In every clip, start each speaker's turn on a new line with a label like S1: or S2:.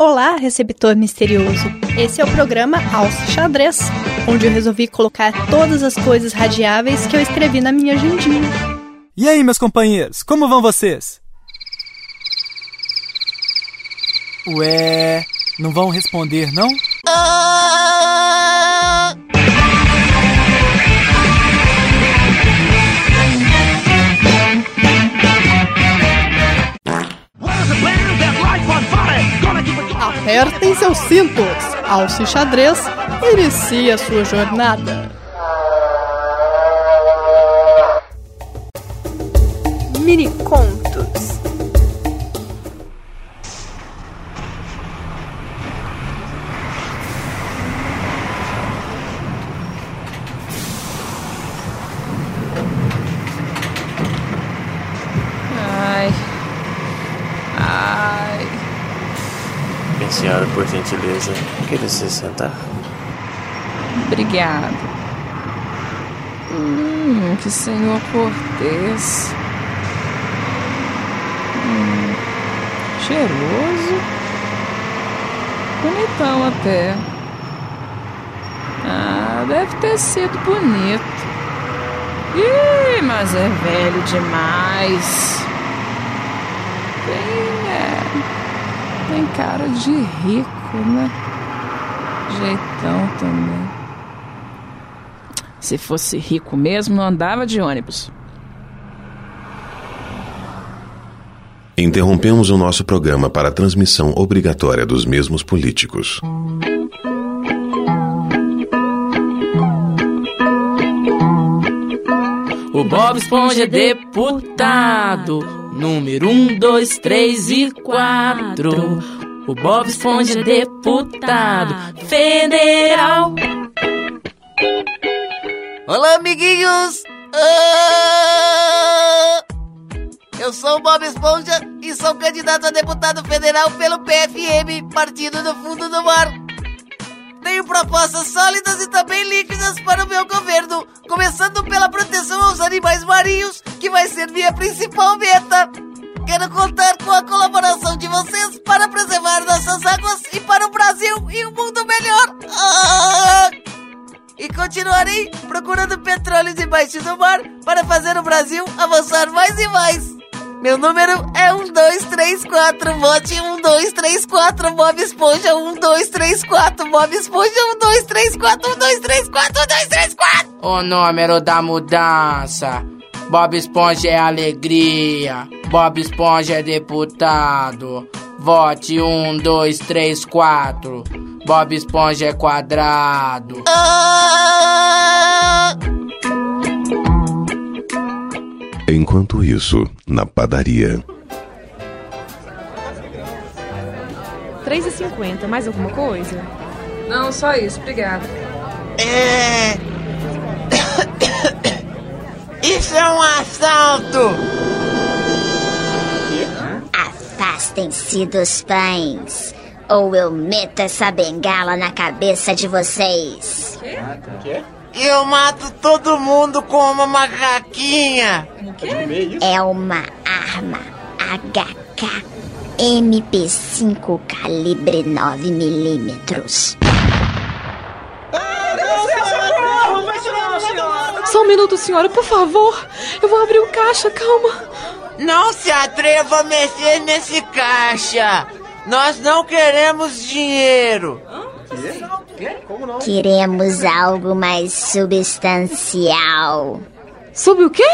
S1: Olá, receptor misterioso. Esse é o programa Alce Xadrez, onde eu resolvi colocar todas as coisas radiáveis que eu escrevi na minha agendinha.
S2: E aí, meus companheiros, como vão vocês? Ué, não vão responder, não?
S3: Ah!
S1: Apertem seus cintos. Alce Xadrez inicia sua jornada. Mini
S4: gentileza, queira se sentar.
S5: Obrigado. Hum, que senhor cortês. Hum, cheiroso. Bonitão até. Ah, deve ter sido bonito. Ih, mas é velho demais. Tem, é, tem cara de rico, né? Jeitão também. Se fosse rico mesmo, não andava de ônibus.
S6: Interrompemos o nosso programa para a transmissão obrigatória dos mesmos políticos.
S7: O Bob Esponja é deputado. Número um, dois, três e quatro. O Bob Esponja é deputado federal.
S3: Olá, amiguinhos! Ah! Eu sou o Bob Esponja e sou candidato a deputado federal pelo PFM, Partido do Fundo do Mar. Tenho propostas sólidas e também líquidas para o meu governo, começando pela proteção aos animais marinhos, que vai ser minha principal meta. Quero contar com a colaboração de vocês para preservar nossas águas e para o Brasil e um mundo melhor. Ah! E continuarei procurando petróleo debaixo do mar para fazer o Brasil avançar mais e mais. Meu número é 1234. Vote 1234. Bob Esponja 1234. Bob Esponja 1234. 1234. 1234.
S7: O número da mudança. Bob Esponja é alegria. Bob Esponja é deputado. Vote 1, 2, 3, 4. Bob Esponja é quadrado.
S3: Ah!
S6: Enquanto isso, na padaria.
S8: 3,50. Mais alguma coisa?
S5: Não, só isso, obrigada.
S3: É. Isso é um assalto!
S9: Afastem-se dos pães, ou eu meto essa bengala na cabeça de vocês.
S3: Eu mato todo mundo com uma macaquinha!
S9: É uma arma HK MP5 calibre 9 milímetros.
S8: Só um minuto, senhora, por favor. Eu vou abrir o caixa, calma.
S3: Não se atreva a mexer nesse caixa! Nós não queremos dinheiro!
S9: Queremos algo mais substancial.
S8: Sobre o quê?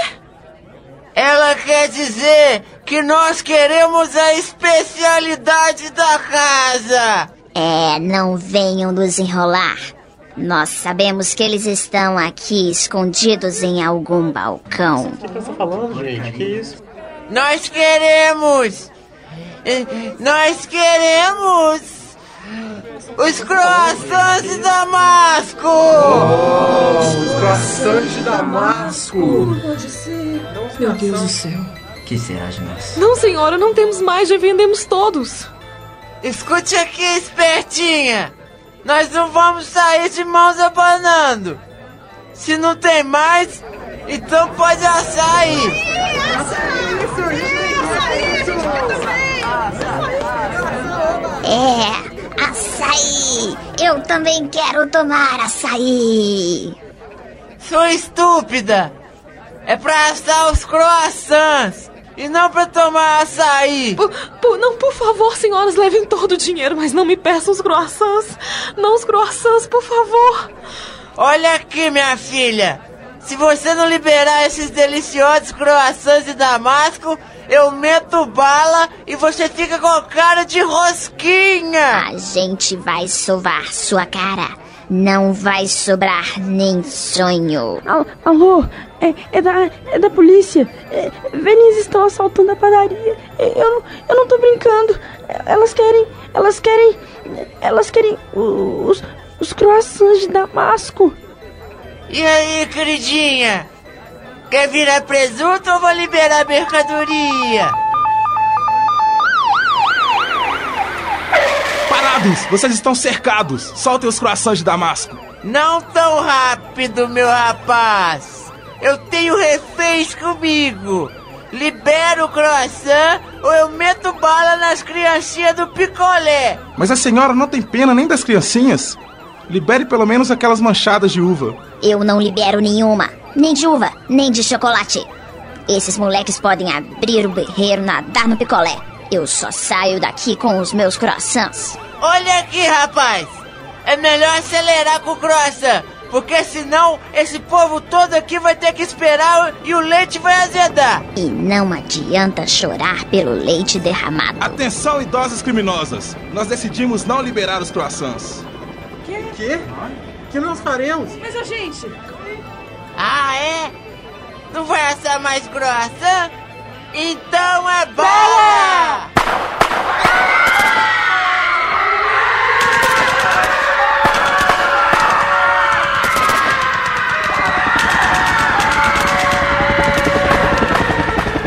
S3: Ela quer dizer que nós queremos a especialidade da casa!
S9: É, não venham nos enrolar. Nós sabemos que eles estão aqui escondidos em algum balcão.
S3: Nós queremos! eh, Nós queremos! Os croissants de Damasco!
S8: Meu Deus do céu.
S7: Que será de nós?
S8: Não, senhora, não temos mais, já vendemos todos.
S3: Escute aqui, espertinha! Nós não vamos sair de mãos abanando! Se não tem mais, então pode assar aí!
S9: É, açaí! Eu também quero tomar açaí!
S3: Sua estúpida! É pra assar os croissants! E não pra tomar açaí!
S8: Por, por, não, por favor, senhoras, levem todo o dinheiro, mas não me peçam os croissants! Não os croissants, por favor!
S3: Olha aqui, minha filha! Se você não liberar esses deliciosos croissants de damasco, eu meto bala e você fica com cara de rosquinha!
S9: A gente vai sovar sua cara. Não vai sobrar nem sonho.
S10: Alô, é, é, da, é da polícia. É, estão assaltando a padaria. É, eu, não, eu não tô brincando. Elas querem. Elas querem. Elas querem os, os croissants de Damasco.
S3: E aí, queridinha? Quer virar presunto ou vou liberar a mercadoria?
S6: Parados! Vocês estão cercados! Soltem os croissants de Damasco!
S3: Não tão rápido, meu rapaz! Eu tenho reféns comigo! Libera o croissant ou eu meto bala nas criancinhas do picolé!
S6: Mas a senhora não tem pena nem das criancinhas? Libere pelo menos aquelas manchadas de uva.
S9: Eu não libero nenhuma. Nem de uva, nem de chocolate. Esses moleques podem abrir o berreiro, nadar no picolé. Eu só saio daqui com os meus croissants.
S3: Olha aqui, rapaz! É melhor acelerar com o croissant, porque senão esse povo todo aqui vai ter que esperar e o leite vai azedar.
S9: E não adianta chorar pelo leite derramado.
S6: Atenção, idosas criminosas! Nós decidimos não liberar os croissants.
S11: Que? Que? Que nós faremos?
S8: Mas a gente...
S3: Ah, é? Não vai assar mais croissant? Então é bala!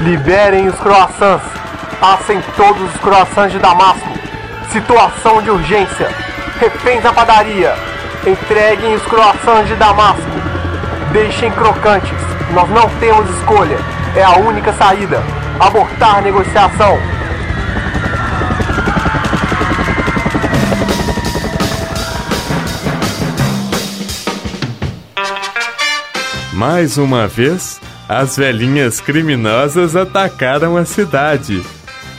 S12: Liberem os croissants. Assem todos os croissants de Damasco. Situação de urgência. Reféns à padaria. Entreguem os croissants de Damasco. Deixem crocantes. Nós não temos escolha. É a única saída. Abortar negociação.
S13: Mais uma vez, as velhinhas criminosas atacaram a cidade.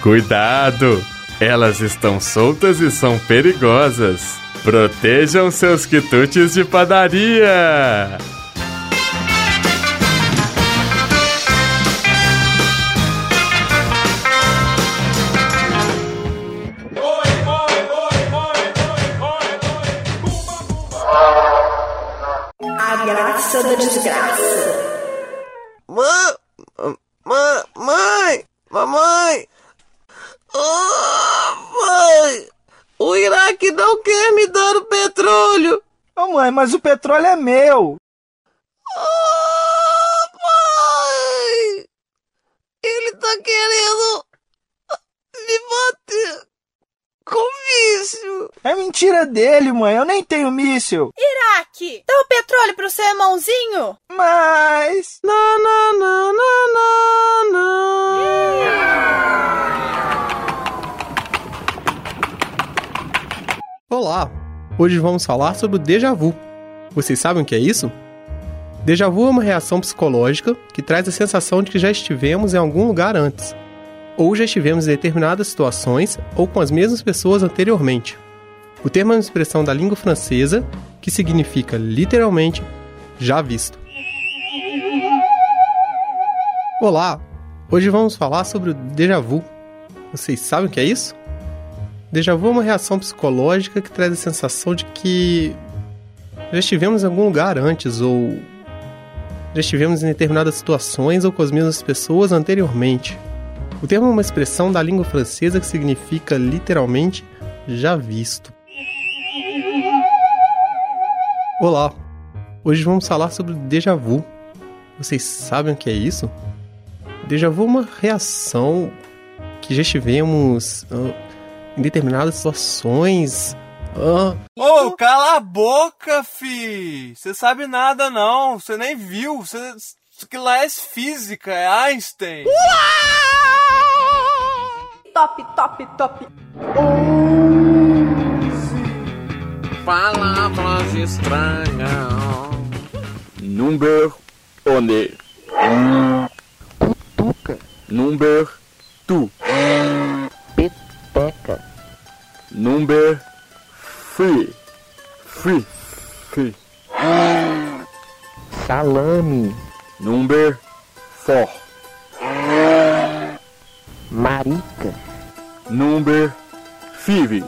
S13: Cuidado! Elas estão soltas e são perigosas. Protejam seus quitutes de padaria!
S1: A graça da desgraça.
S3: Mãe! Mãe! Mãe! Mamãe! Oh, mãe! O Iraque não quer me dar o petróleo!
S11: Oh, mãe, mas o petróleo é meu!
S3: Oh, mãe! Ele tá querendo me bater com vício!
S11: É mentira dele, mãe. Eu nem tenho míssil.
S14: Iraque, dá o petróleo pro seu irmãozinho?
S11: Mas.
S3: Não, não, não, não, não, não.
S15: Olá! Hoje vamos falar sobre o déjà vu. Vocês sabem o que é isso? Déjà vu é uma reação psicológica que traz a sensação de que já estivemos em algum lugar antes, ou já estivemos em determinadas situações ou com as mesmas pessoas anteriormente. O termo é uma expressão da língua francesa que significa literalmente já visto. Olá! Hoje vamos falar sobre o déjà vu. Vocês sabem o que é isso? Déjà vu é uma reação psicológica que traz a sensação de que já estivemos em algum lugar antes ou já estivemos em determinadas situações ou com as mesmas pessoas anteriormente. O termo é uma expressão da língua francesa que significa literalmente já visto. Olá! Hoje vamos falar sobre déjà vu. Vocês sabem o que é isso? Déjà vu é uma reação que já estivemos uh, em determinadas situações.
S16: Ô, oh, cala a boca, fi! Você sabe nada, não. Você nem viu. Cê... Isso que lá é física, é Einstein.
S1: Top, top, top. Onze
S17: palavras estranhas.
S18: Number one. Putuca. Number two. Peteca. Number three. Three. Three. Salame. Number four. Marica. Number five.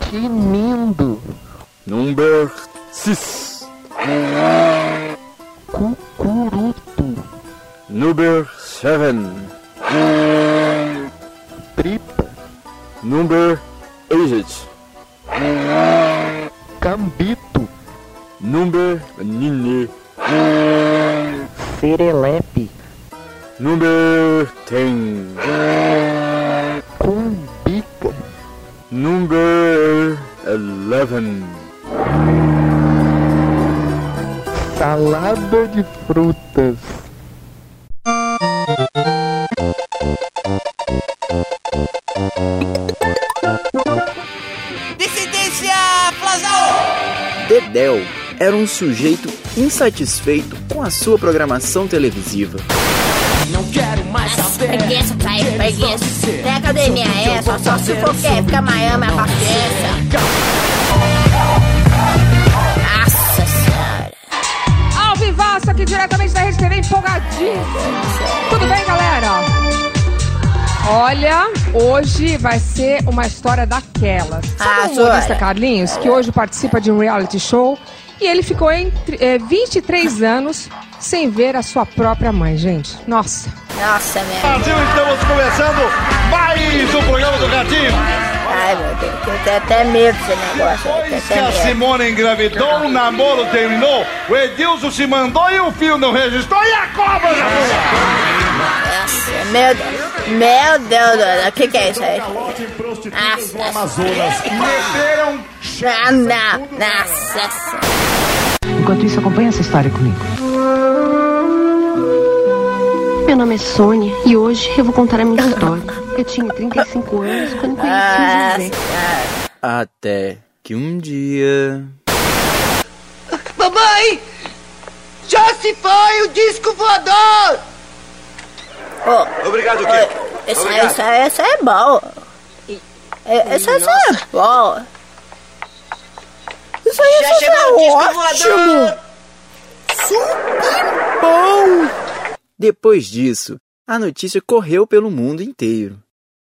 S18: Que lindo. Number six. Cucuruto. Number seven. Tripa. Number eight. Cambito. Number nine. Serelepe. Number ten. Cumbica. Number eleven. Salada de frutas.
S19: Dedel era um sujeito insatisfeito com a sua programação televisiva.
S20: Não quero mais saber.
S21: Preguiça, pai, preguiça. Tem academia é só, só se for quer ficar minha paciência. Nossa senhora.
S8: Ao vivaço aqui diretamente da Rede TV, empolgadíssimo. Tudo bem, galera? Olha, hoje vai ser uma história daquelas. Sabe
S21: Ah,
S8: o humorista. Carlinhos, que hoje participa de um reality show e ele ficou entre eh, 23 anos sem ver a sua própria mãe, gente. Nossa.
S21: Nossa, minha.
S22: Brasil, estamos começando mais um programa do Gatinho.
S21: Ai, meu Deus, eu tenho até medo desse negócio.
S22: Se
S21: até
S22: a. Simone engravidou, o namoro terminou, o Edilson se mandou e o filho não registrou e a cobra já
S21: Nossa, meu Deus. Meu Deus, do céu. o que, que é isso aí? Nossa,
S22: Amazonas. Meteram.
S21: Ah, não, nossa.
S23: Enquanto isso, acompanha essa história comigo.
S13: Meu nome é Sônia e hoje eu vou contar a minha história. Eu tinha 35 anos quando conheci o José.
S19: Até que um dia.
S20: Mamãe! Já se foi o disco voador!
S21: Obrigado, quê? Isso, aí, isso, aí, isso aí é bom. É- Isso, isso é bom. Isso aí,
S20: Já
S21: isso
S20: chegou
S21: é
S20: o disco
S21: ótimo.
S19: Super bom! Depois disso, a notícia correu pelo mundo inteiro.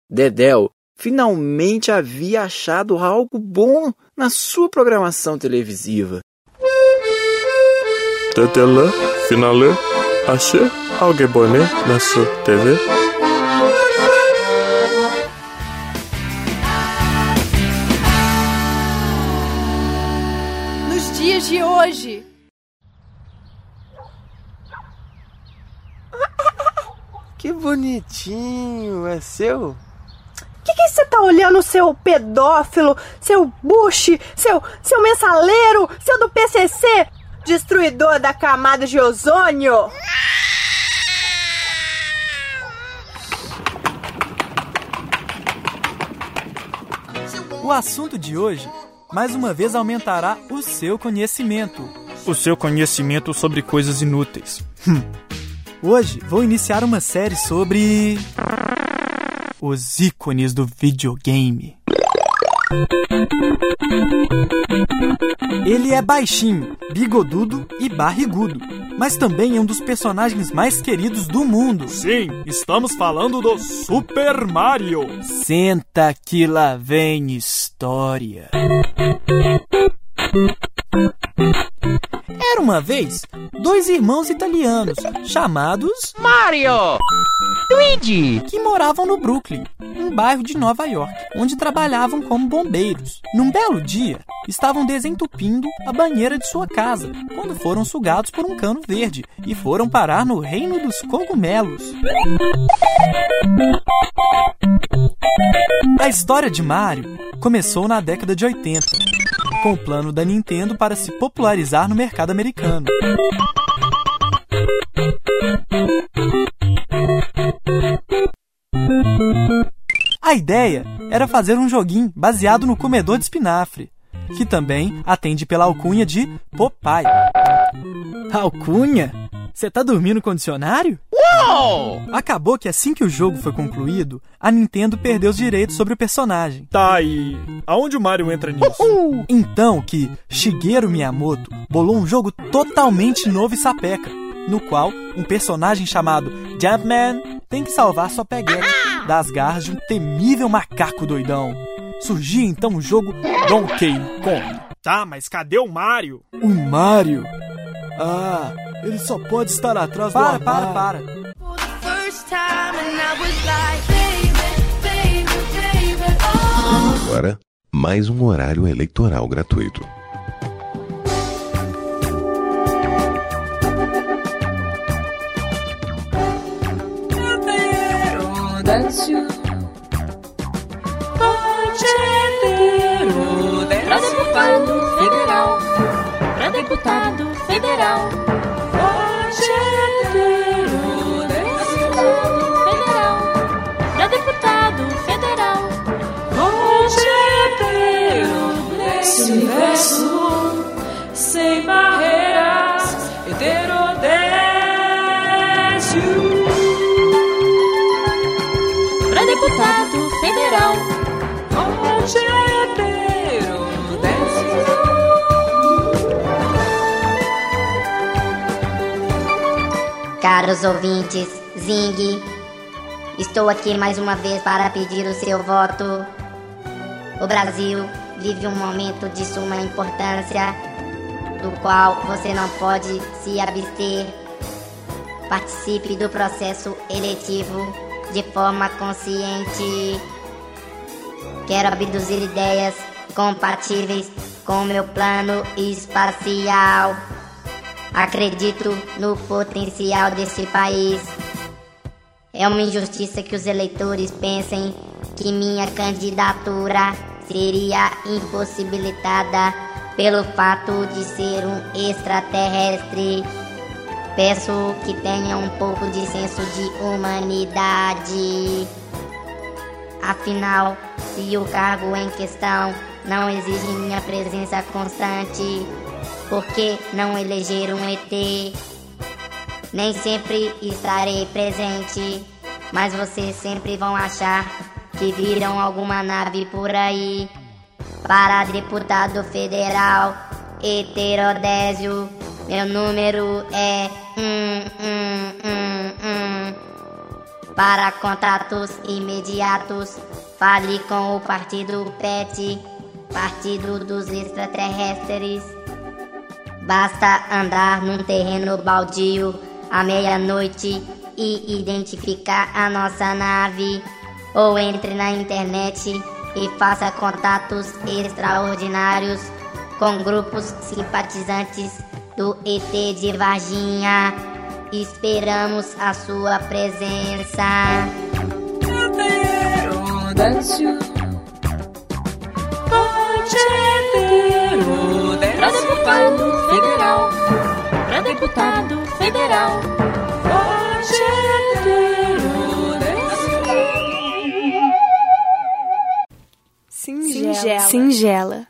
S19: Dedel finalmente havia achado algo bom na sua programação televisiva.
S17: Dedele, finale, achei algo boné na sua TV?
S24: Nos dias de hoje.
S16: Que bonitinho, é seu?
S1: O que, que você tá olhando, seu pedófilo, seu Bush, seu, seu mensaleiro, seu do PCC, destruidor da camada de ozônio?
S2: O assunto de hoje, mais uma vez, aumentará o seu conhecimento. O seu conhecimento sobre coisas inúteis. Hum. Hoje vou iniciar uma série sobre. Os ícones do videogame. Ele é baixinho, bigodudo e barrigudo, mas também é um dos personagens mais queridos do mundo. Sim, estamos falando do Super Mario. Senta que lá vem história. Era uma vez dois irmãos italianos chamados
S20: Mario!
S2: Luigi, que moravam no Brooklyn, um bairro de Nova York, onde trabalhavam como bombeiros. Num belo dia, estavam desentupindo a banheira de sua casa quando foram sugados por um cano verde e foram parar no reino dos cogumelos. A história de Mario começou na década de 80, com o plano da Nintendo para se popularizar no mercado americano. A ideia era fazer um joguinho baseado no comedor de espinafre. que também atende pela alcunha de Popeye. Alcunha? Você tá dormindo com o dicionário? Uou! Acabou que assim que o jogo foi concluído, a Nintendo perdeu os direitos sobre o personagem.
S25: Tá, e aonde o Mario entra nisso?
S2: Uhul. Então que Shigeru Miyamoto bolou um jogo totalmente novo e sapeca, no qual um personagem chamado Jumpman tem que salvar sua peguete das garras de um temível macaco doidão. Surgia então o jogo Donkey Kong.
S25: Tá, mas cadê o Mario?
S2: O Mario? Ah, ele só pode estar atrás
S5: para,
S2: do
S5: Para,
S2: para,
S5: Agora, mais um horário eleitoral gratuito.
S26: Pra deputado federal. Pra deputado federal.
S27: Universo sem barreiras, heterodésio.
S26: Pra deputado federal.
S27: Hoje
S28: Caros ouvintes, Zing, estou aqui mais uma vez para pedir o seu voto. O Brasil vive um momento de suma importância, do qual você não pode se abster. Participe do processo eletivo de forma consciente. Quero abduzir ideias compatíveis com meu plano espacial. Acredito no potencial desse país. É uma injustiça que os eleitores pensem que minha candidatura seria impossibilitada pelo fato de ser um extraterrestre. Peço que tenham um pouco de senso de humanidade. Afinal, se o cargo em questão não exige minha presença constante, por que não eleger um ET? Nem sempre estarei presente, mas vocês sempre vão achar que viram alguma nave por aí. Para deputado federal, heterodésio, meu número é um, um, um. Para contatos imediatos, fale com o partido PET, Partido dos Extraterrestres. Basta andar num terreno baldio à meia-noite e identificar a nossa nave. Ou entre na internet e faça contatos extraordinários com grupos simpatizantes do ET de Varginha. Esperamos a sua presença.
S26: Pra
S1: Singela.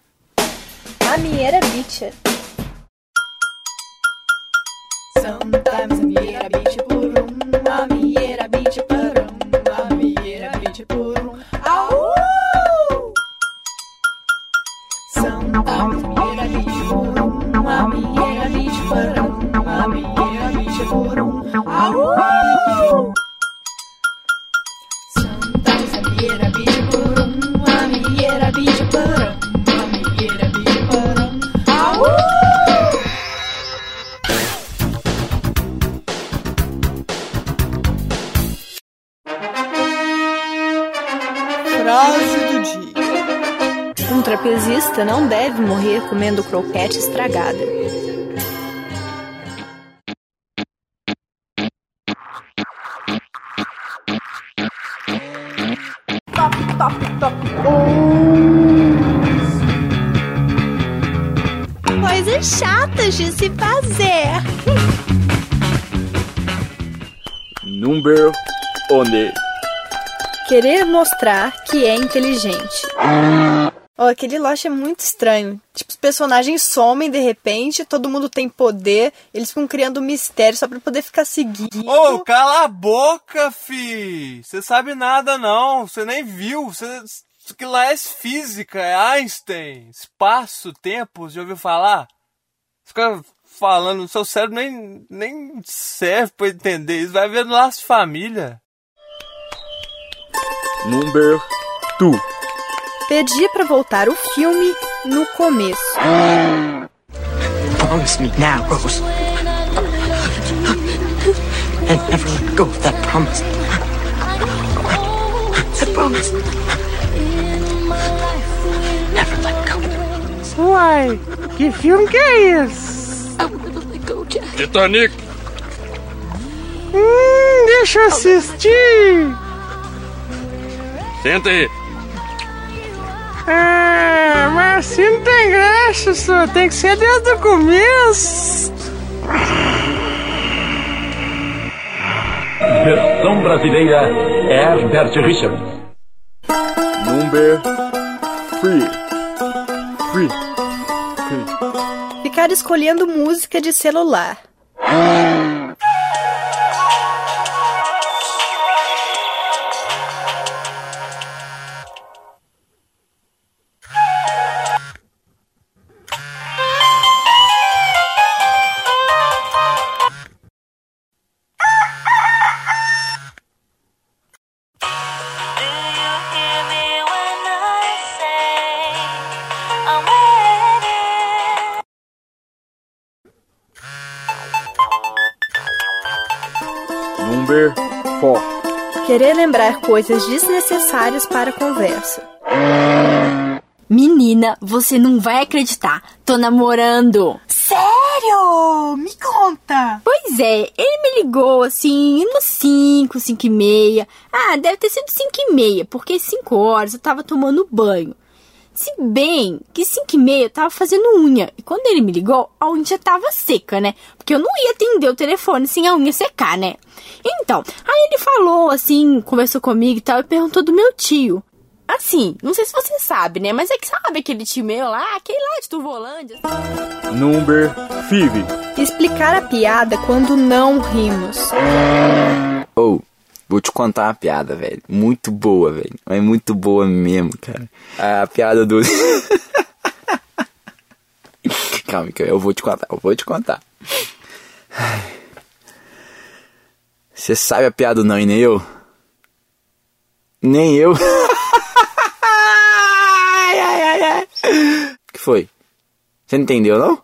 S1: Croquete estragada.
S29: Top, top, top.
S1: Coisas chatas de se fazer.
S18: Number one.
S1: Querer mostrar que é inteligente. Aquele Lost é muito estranho. Tipo, os personagens somem de repente, todo mundo tem poder, eles ficam criando mistério só pra poder ficar seguindo.
S16: Ô, oh, cala a boca, fi! Você sabe nada não, você nem viu, você... Isso que lá é física, é Einstein, espaço, tempo, já ouviu falar? Fica falando, seu cérebro nem, nem serve pra entender isso, vai ver no laço de família.
S18: Number 2
S1: Pedir pra voltar o filme no começo.
S21: Promise me now, Rose. And never let go of that promise. That promise. Never let go.
S30: Uai, que filme que é esse?
S18: Titanic.
S30: Hum, deixa eu assistir.
S18: Senta aí.
S30: É, mas assim não tem graça, só. Tem que ser desde o começo.
S31: Versão brasileira Herbert Richards.
S18: Number 3 Free.
S1: Ficar escolhendo música de celular.
S18: Number
S1: lembrar coisas desnecessárias para a conversa.
S32: Menina, você não vai acreditar. Tô namorando.
S33: Sério? Me conta.
S32: Pois é, ele me ligou assim, umas 5, 5 e meia. Ah, deve ter sido 5 e meia, porque 5 horas eu tava tomando banho. Se bem que 5 e meia eu tava fazendo unha. E quando ele me ligou, a unha já tava seca, né? Porque eu não ia atender o telefone sem a unha secar, né? Então, aí ele falou assim, conversou comigo e tal, e perguntou do meu tio. Assim, não sei se você sabe, né? Mas é que sabe aquele tio meu lá, aquele lá de Turvolândia.
S18: Number 5
S1: Explicar a piada quando não rimos.
S19: Ou, vou te contar uma piada, velho. Muito boa, velho. É muito boa mesmo, cara. A piada do. Calma, que eu vou te contar, eu vou te contar. Você sabe a piada não e nem eu? Nem eu. ai, ai, ai, ai. que foi? Você não entendeu, não?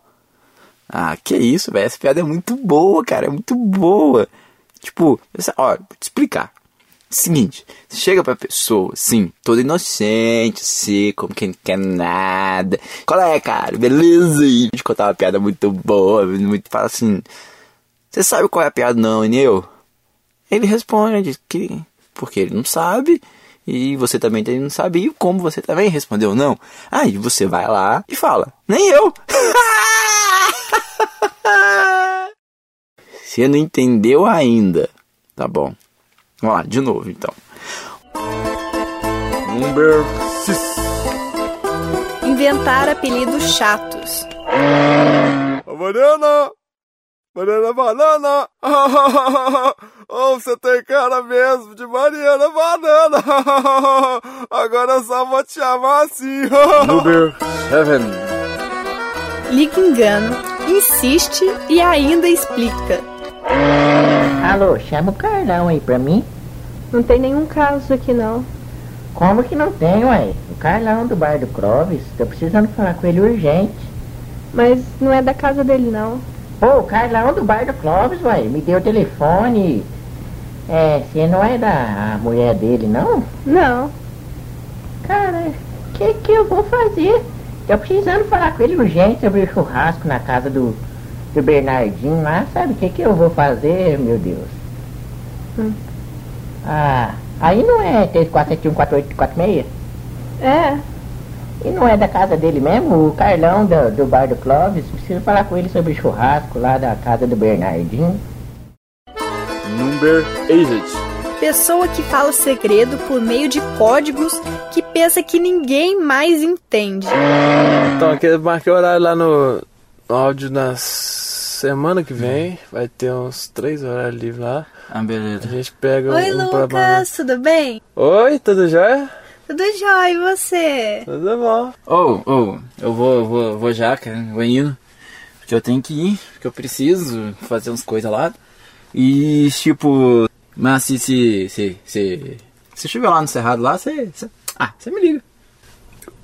S19: Ah, que isso, velho. Essa piada é muito boa, cara. É muito boa. Tipo, essa, ó, vou te explicar. Seguinte, chega pra pessoa, assim, toda inocente, assim, como quem não quer nada. Qual é, cara? Beleza? E te contar uma piada muito boa, muito fala assim. Você sabe qual é a piada, não, e eu? Ele responde que porque ele não sabe e você também não sabe e como você também respondeu não. Aí você vai lá e fala, nem eu. Você não entendeu ainda, tá bom? Vamos lá, de novo então.
S18: Number 6
S1: Inventar apelidos chatos.
S22: Banana! Banana, banana! oh, você tem cara mesmo de Mariana Banana! Agora eu só vou te chamar assim!
S18: Number 7
S1: Liga engano, insiste e ainda explica.
S34: Alô, chama o Carlão aí pra mim.
S1: Não tem nenhum caso aqui não.
S34: Como que não tem, ué? O Carlão do bar do Clóvis, tô precisando falar com ele urgente.
S1: Mas não é da casa dele não.
S34: Pô, o Carlão do bar do Clóvis, ué, me deu o telefone. É, você não é da mulher dele, não?
S1: Não.
S34: Cara, o que que eu vou fazer? Tô precisando falar com ele urgente sobre o churrasco na casa do, do Bernardinho lá. Sabe o que que eu vou fazer, meu Deus?
S1: Hum.
S34: Ah, aí não é 34714846?
S1: É.
S34: E não é da casa dele mesmo? O Carlão do, do bar do Clóvis? Preciso falar com ele sobre o churrasco lá da casa do Bernardinho.
S18: Number 8
S1: Pessoa que fala segredo por meio de códigos que pensa que ninguém mais entende.
S16: Então, aqui eu marquei horário lá no, no áudio na semana que vem. Vai ter uns três horários livres lá.
S19: Ah, beleza.
S16: A gente pega
S1: Oi,
S16: um pra
S1: Lucas, tudo bem?
S16: Oi, tudo jóia?
S1: Tudo jóia, e você?
S16: Tudo bom.
S19: Ô, ô, eu vou, eu vou, eu vou já, cara, vou indo. Porque eu tenho que ir, porque eu preciso fazer umas coisas lá. E, tipo, mas se, se, se, se, se estiver lá no Cerrado lá, você, você- ah, você me liga.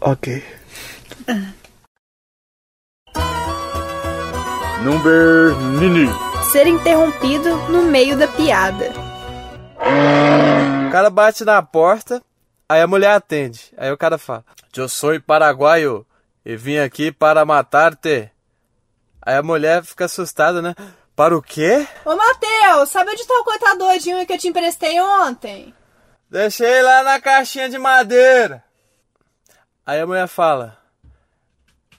S16: Ok.
S18: Number Nini.
S1: Ser interrompido no meio da piada.
S16: O cara bate na porta, aí a mulher atende. Aí o cara fala: Eu sou paraguaio e vim aqui para matar-te. Aí a mulher fica assustada, né? Para o quê?
S1: Ô, Matheus, sabe onde tá o contadorzinho que eu te emprestei ontem?
S16: Deixei lá na caixinha de madeira. Aí a mulher fala.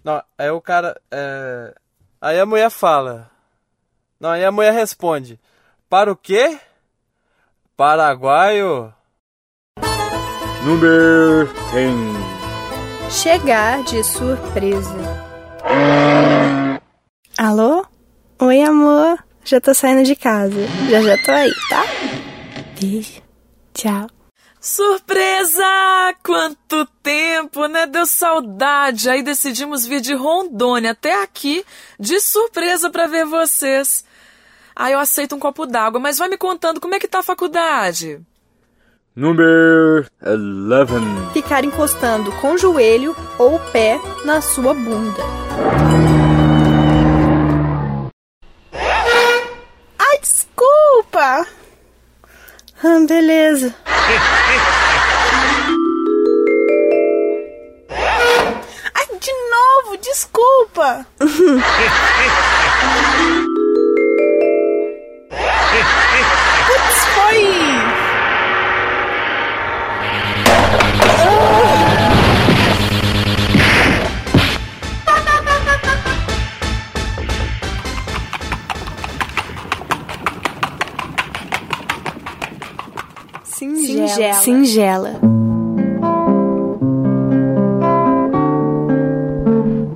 S16: Não, aí o cara. é, Aí a mulher fala. Não, aí a mulher responde. Para o quê? Paraguaio?
S18: Number 10.
S1: Chegar de surpresa. Alô? Oi, amor. Já tô saindo de casa. Já já tô aí, tá? Beijo. Tchau.
S8: Surpresa! Quanto tempo, né? Deu saudade. Aí decidimos vir de Rondônia até aqui de surpresa pra ver vocês. Aí eu aceito um copo d'água, mas vai me contando como é que tá a faculdade.
S18: Number 11.
S1: Ficar encostando com o joelho ou o pé na sua bunda.
S33: Ai, desculpa!
S1: Ah, beleza.
S33: Ai, de novo, desculpa! Putz, foi!
S1: Singela. Singela.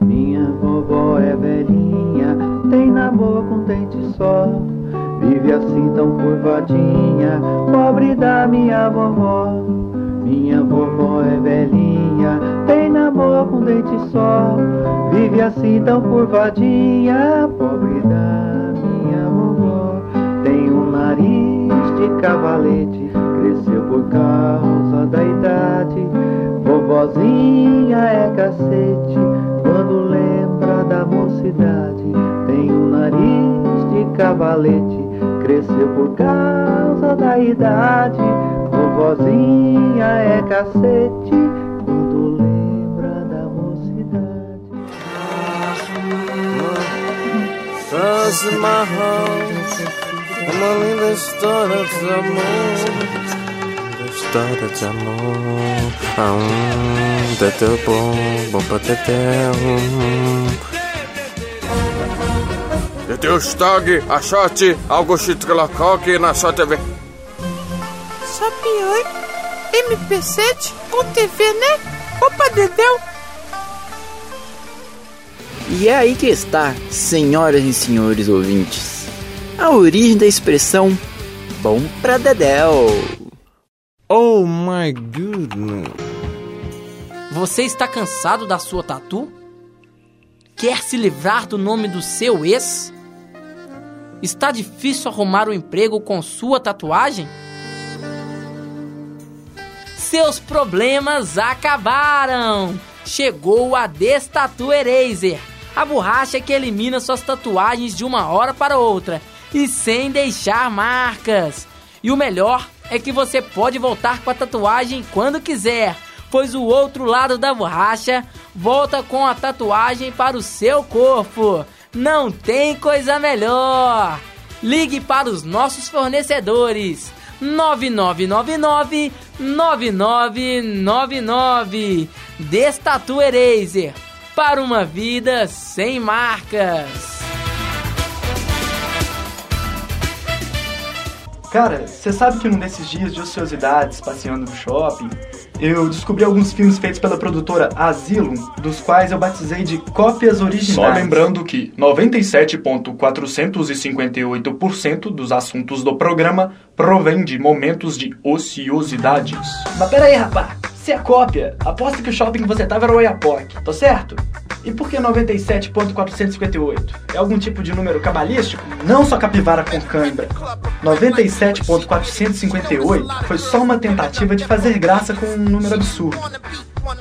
S35: Minha vovó é velhinha, tem na boca um dente só. Vive assim tão curvadinha, pobre da minha vovó. Minha vovó é velhinha, tem na boca um dente só. Vive assim tão curvadinha, pobre da minha vovó. Tem um nariz de cavalete, da idade. Vovozinha é cacete, quando lembra da mocidade. Tem um nariz de cavalete, cresceu por causa da idade. Vovozinha é cacete, quando lembra da mocidade.
S16: Doce marrom, uma linda história de amor. História de amor, ah, um, teteu bom, bom pra teteu. Teteu Stag, achote, Augusto Trilocoque na sua TV.
S33: Oi? MP7 com TV, né? Opa, Dedéu!
S19: E é aí que está, senhoras e senhores ouvintes, a origem da expressão bom pra dedéu.
S16: Oh my goodness.
S7: Você está cansado da sua tatu? Quer se livrar do nome do seu ex? Está difícil arrumar um emprego com sua tatuagem? Seus problemas acabaram! Chegou a Destatu Eraser, a borracha que elimina suas tatuagens de uma hora para outra e sem deixar marcas. E o melhor é que você pode voltar com a tatuagem quando quiser, pois o outro lado da borracha volta com a tatuagem para o seu corpo. Não tem coisa melhor! Ligue para os nossos fornecedores 9999 9999 Destatu Eraser para uma vida sem marcas.
S36: Cara, você sabe que num desses dias de ociosidades, passeando no shopping, eu descobri alguns filmes feitos pela produtora Asylum, dos quais eu batizei de cópias originais.
S37: Só lembrando que 97,458% dos assuntos do programa provém de momentos de ociosidades.
S36: Mas pera aí, rapá. Se é cópia, aposto que o shopping que você tava era o Oiapoque, tô certo? E por que 97.458? É algum tipo de número cabalístico? Não só capivara com cãibra. 97.458 foi só uma tentativa de fazer graça com um número absurdo.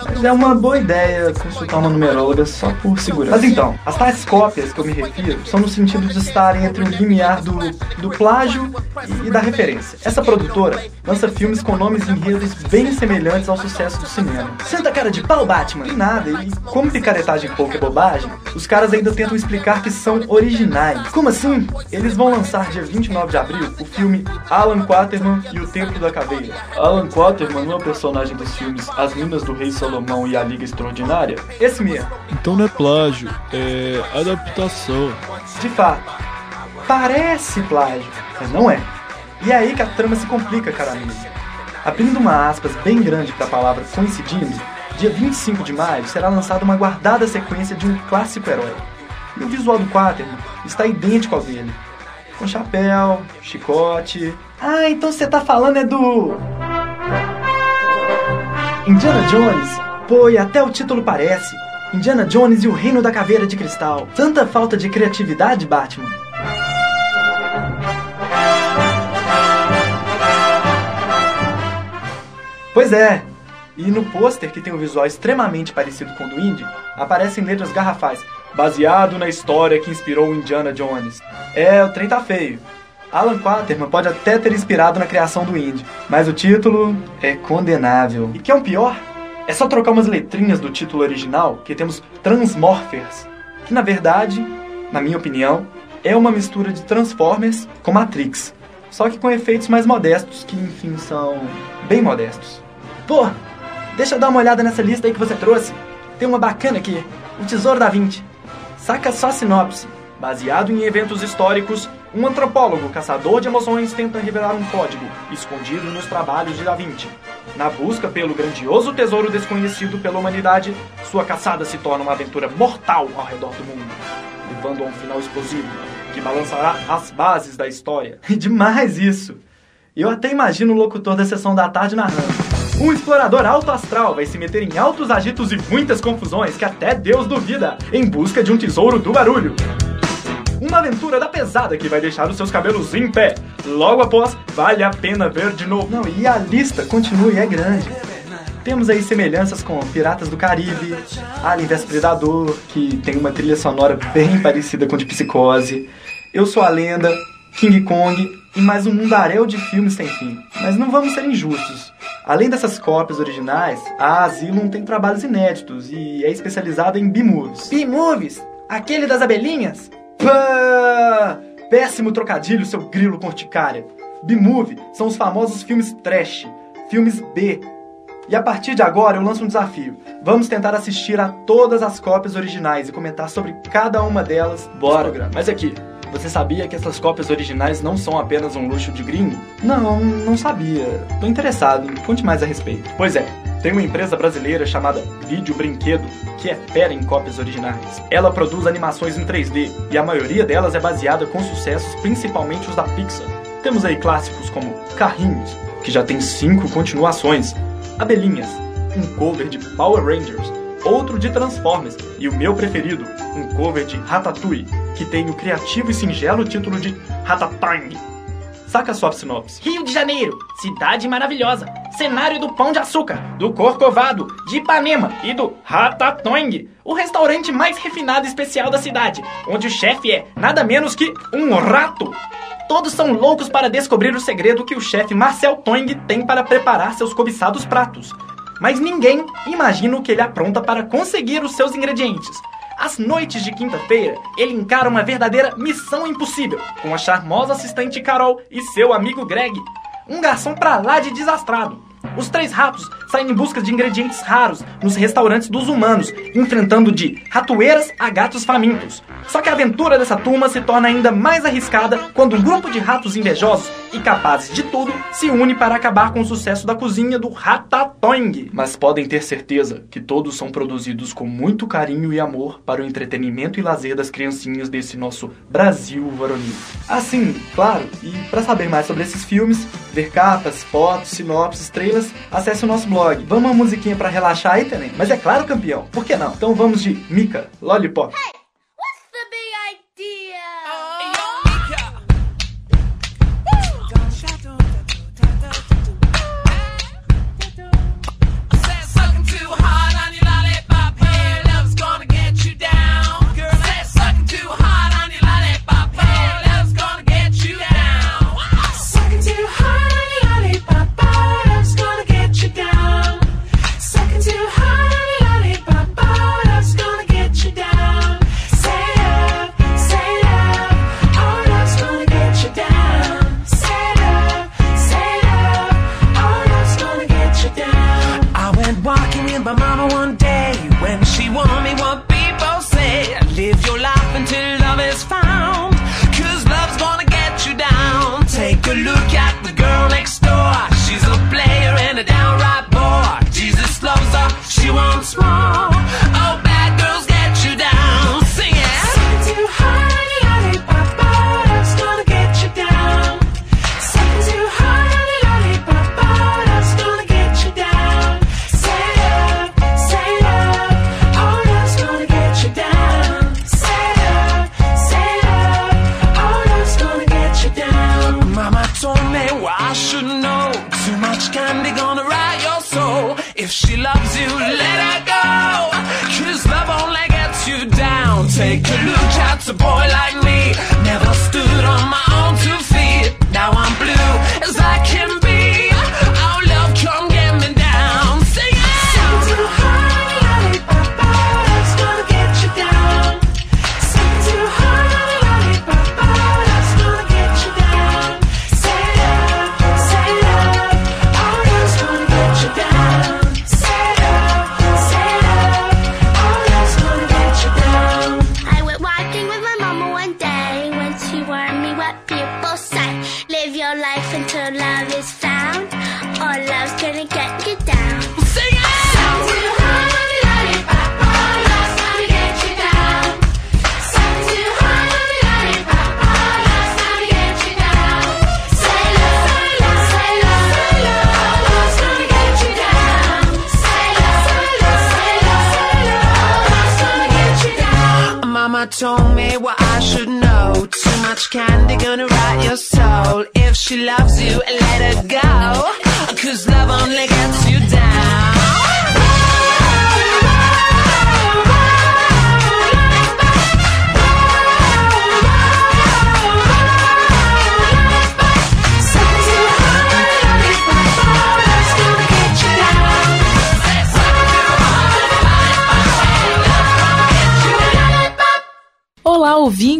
S36: Mas é uma boa ideia consultar uma numeróloga só por segurança. Mas então, as tais cópias que eu me refiro são no sentido de estarem entre o limiar do, do plágio e, e da referência. Essa produtora lança filmes com nomes e enredos bem semelhantes ao sucesso do cinema. Senta cara de pau, Batman! E nada, e como picaretagem pouca é bobagem, os caras ainda tentam explicar que são originais. Como assim? Eles vão lançar dia 29 de abril o filme Alan Quaterman e o Templo da Caveira. Alan Quaterman não é o personagem dos filmes As Minas do Rei Salomão e a Liga Extraordinária? Esse mesmo.
S25: Então não é plágio, é adaptação.
S36: De fato, parece plágio, mas não é. E é aí que a trama se complica, cara amigo. Abrindo uma aspas bem grande para a palavra coincidindo, dia 25 de maio será lançada uma guardada sequência de um clássico herói. E o visual do Quaterman está idêntico ao dele. Com chapéu, chicote. Ah, então você tá falando é do. Indiana Jones? Pô, e até o título parece. Indiana Jones e o Reino da Caveira de Cristal. Tanta falta de criatividade, Batman. Pois é. E no pôster, que tem um visual extremamente parecido com o do Indy, aparecem letras garrafais. Baseado na história que inspirou o Indiana Jones. É, o trem tá feio. Alan Quaterman pode até ter inspirado na criação do Indy, mas o título é condenável. E que é um pior? É só trocar umas letrinhas do título original, que temos Transmorphers, que na verdade, na minha opinião, é uma mistura de Transformers com Matrix, só que com efeitos mais modestos, que enfim são bem modestos. Pô, deixa eu dar uma olhada nessa lista aí que você trouxe. Tem uma bacana aqui, o Tesouro da Vinci. Saca só a sinopse. Baseado em eventos históricos, um antropólogo caçador de emoções tenta revelar um código escondido nos trabalhos de Da Vinci. Na busca pelo grandioso tesouro desconhecido pela humanidade, sua caçada se torna uma aventura mortal ao redor do mundo, levando a um final explosivo que balançará as bases da história. Demais isso! Eu até imagino o locutor da sessão da tarde narrando. Um explorador alto astral vai se meter em altos agitos e muitas confusões que até Deus duvida, em busca de um tesouro do barulho. Uma aventura da pesada que vai deixar os seus cabelos em pé. Logo após, vale a pena ver de novo. Não, e a lista continua e é grande. Temos aí semelhanças com Piratas do Caribe, Alien vs Predador, que tem uma trilha sonora bem parecida com de Psicose, Eu Sou a Lenda, King Kong e mais um mundaréu de filmes sem fim. Mas não vamos ser injustos. Além dessas cópias originais, a Asylum tem trabalhos inéditos e é especializada em B-movies. B-movies? Aquele das abelhinhas? Pá! Péssimo trocadilho, seu grilo com urticária. B-movie são os famosos filmes trash, filmes B. E a partir de agora eu lanço um desafio. Vamos tentar assistir a todas as cópias originais e comentar sobre cada uma delas. Bora! Mas aqui, você sabia que essas cópias originais não são apenas um luxo de gringo? Não, não sabia. Tô interessado. Conte mais a respeito. Pois é, tem uma empresa brasileira chamada Vídeo Brinquedo que é fera em cópias originais. Ela produz animações em 3D e a maioria delas é baseada com sucessos, principalmente os da Pixar. Temos aí clássicos como Carrinhos, que já tem cinco continuações, Abelhinhas, um cover de Power Rangers, outro de Transformers e o meu preferido, um cover de Ratatouille, que tem o criativo e singelo título de Ratatouille. Saca sua sinopse.
S38: Rio de Janeiro, cidade maravilhosa, cenário do Pão de Açúcar, do Corcovado, de Ipanema e do Ratatouille, o restaurante mais refinado e especial da cidade, onde o chefe é nada menos que um rato. Todos são loucos para descobrir o segredo que o chefe Marcel Toing tem para preparar seus cobiçados pratos. Mas ninguém imagina o que ele apronta para conseguir os seus ingredientes. Às noites de quinta-feira, ele encara uma verdadeira missão impossível com a charmosa assistente Carol e seu amigo Greg, um garçom pra lá de desastrado. Os três ratos saem em busca de ingredientes raros nos restaurantes dos humanos, enfrentando de ratoeiras a gatos famintos. Só que a aventura dessa turma se torna ainda mais arriscada quando um grupo de ratos invejosos e capazes de tudo se une para acabar com o sucesso da cozinha do Ratatouille. Mas podem ter certeza que todos são produzidos com muito carinho e amor para o entretenimento e lazer das criancinhas desse nosso Brasil varonil. Assim, claro, e para saber mais sobre esses filmes, ver capas, fotos, sinopses, trailers, acesse o nosso blog. Vamos uma musiquinha para relaxar aí também? Mas é claro, campeão, por que não? Então vamos de Mika, Lollipop.
S20: I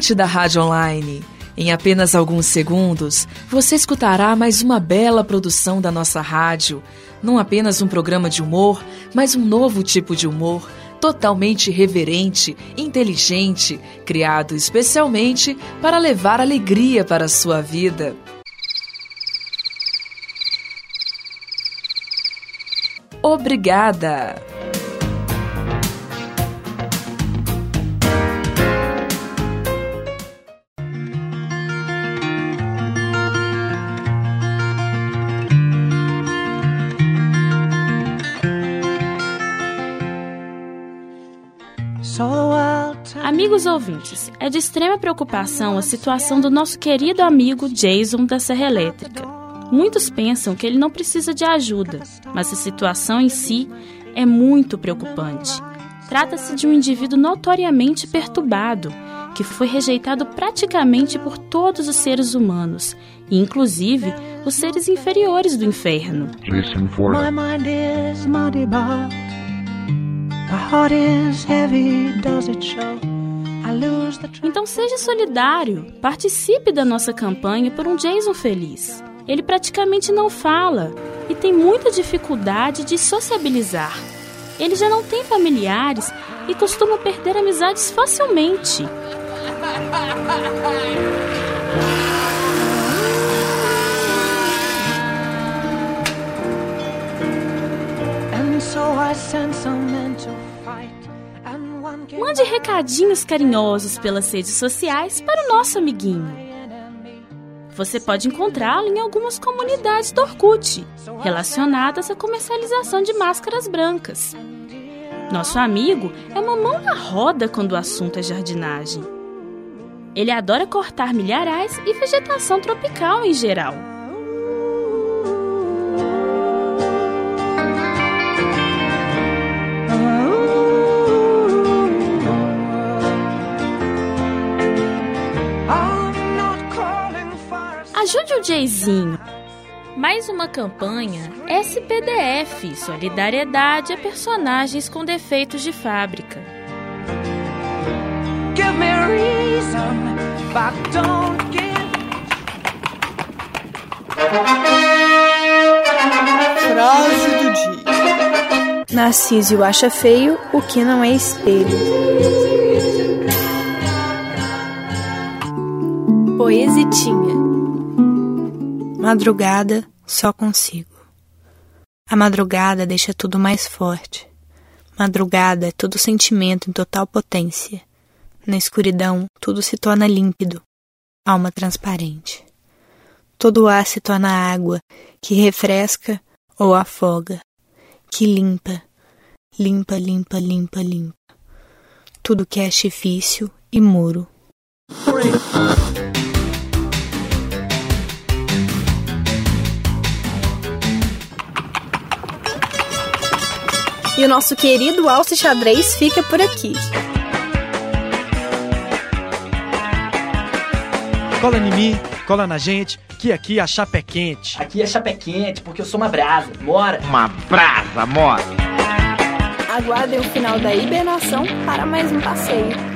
S8: ouvinte da Rádio Online. Em apenas alguns segundos, você escutará mais uma bela produção da nossa rádio. Não apenas um programa de humor, mas um novo tipo de humor, totalmente reverente, inteligente, criado especialmente para levar alegria para a sua vida. Obrigada!
S26: Amigos ouvintes, é de extrema preocupação a situação do nosso querido amigo Jason da Serra Elétrica. Muitos pensam que ele não precisa de ajuda, mas a situação em si é muito preocupante. Trata-se de um indivíduo notoriamente perturbado, que foi rejeitado praticamente por todos os seres humanos, inclusive os seres inferiores do inferno.
S35: Listen for
S39: My mind is mighty bald. My heart is heavy, does it show? I
S26: Então seja solidário, participe da nossa campanha por um Jason feliz. Ele praticamente não fala e tem muita dificuldade de sociabilizar. Ele já não tem familiares e costuma perder amizades facilmente. Mande recadinhos carinhosos pelas redes sociais para o nosso amiguinho. Você pode encontrá-lo em algumas comunidades do Orkut, relacionadas à comercialização de máscaras brancas. Nosso amigo é uma mão na roda quando o assunto é jardinagem. Ele adora cortar milharais e vegetação tropical em geral. Ajude o Jayzinho. Mais uma campanha SPDF Solidariedade a personagens com defeitos de fábrica.
S20: Give me a reason, but don't give.
S1: Frase do dia. Narciso acha feio o que não é espelho. Poesitinha. Madrugada, só consigo. A madrugada deixa tudo mais forte. Madrugada é todo sentimento em total potência. Na escuridão, tudo se torna límpido, alma transparente. Todo ar se torna água, que refresca ou afoga, que limpa, limpa, limpa, limpa, limpa. Tudo que é artifício e muro. E o nosso querido Alce Xadrez fica por aqui.
S36: Cola em mim, cola na gente, que aqui a chapa é quente.
S38: Aqui é chapé quente, porque eu sou uma brasa. Mora.
S40: Uma brasa, mora.
S1: Aguardem o final da hibernação para mais um passeio.